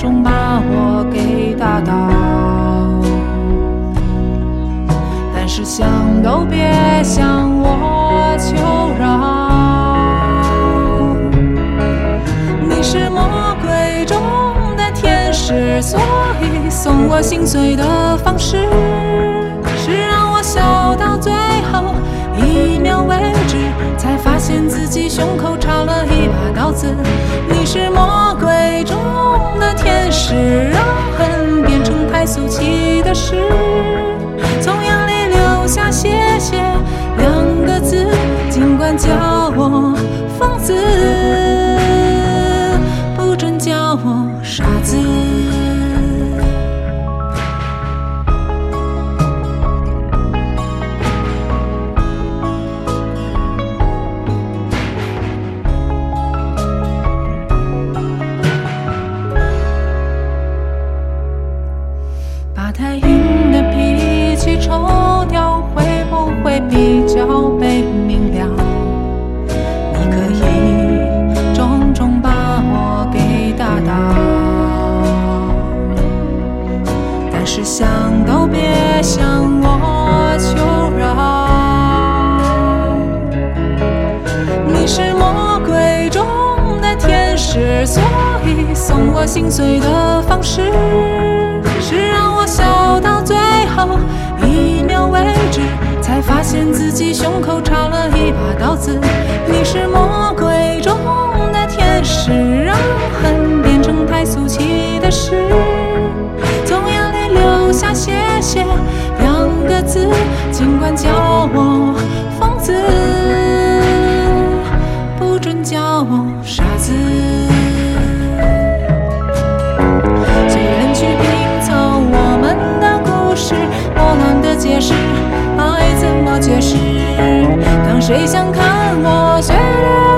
终把我给打倒，但是想都别想我求饶。你是魔鬼中的天使，所以送我心碎的方式你是魔鬼中的天使，让恨变成太俗气的事，都别向我求饶。你是魔鬼中的天使，所以送我心碎的方式是让我笑到最后一秒为止，才发现自己胸口插了一把刀子。你是魔谁想看我碎裂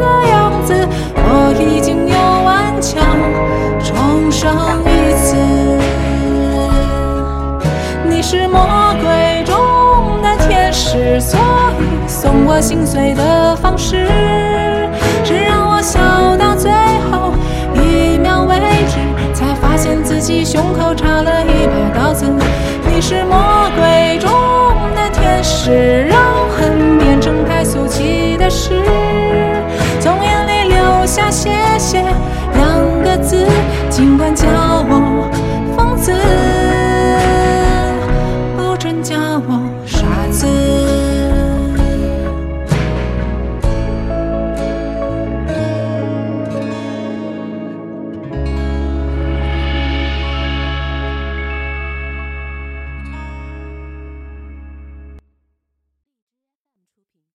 的样子，我已经有顽强重生一次。你是魔鬼中的天使，所以送我心碎的方式是让我笑到最后一秒为止，才发现自己胸口插了一把刀子。你是魔鬼中的天使，让恨尽管叫我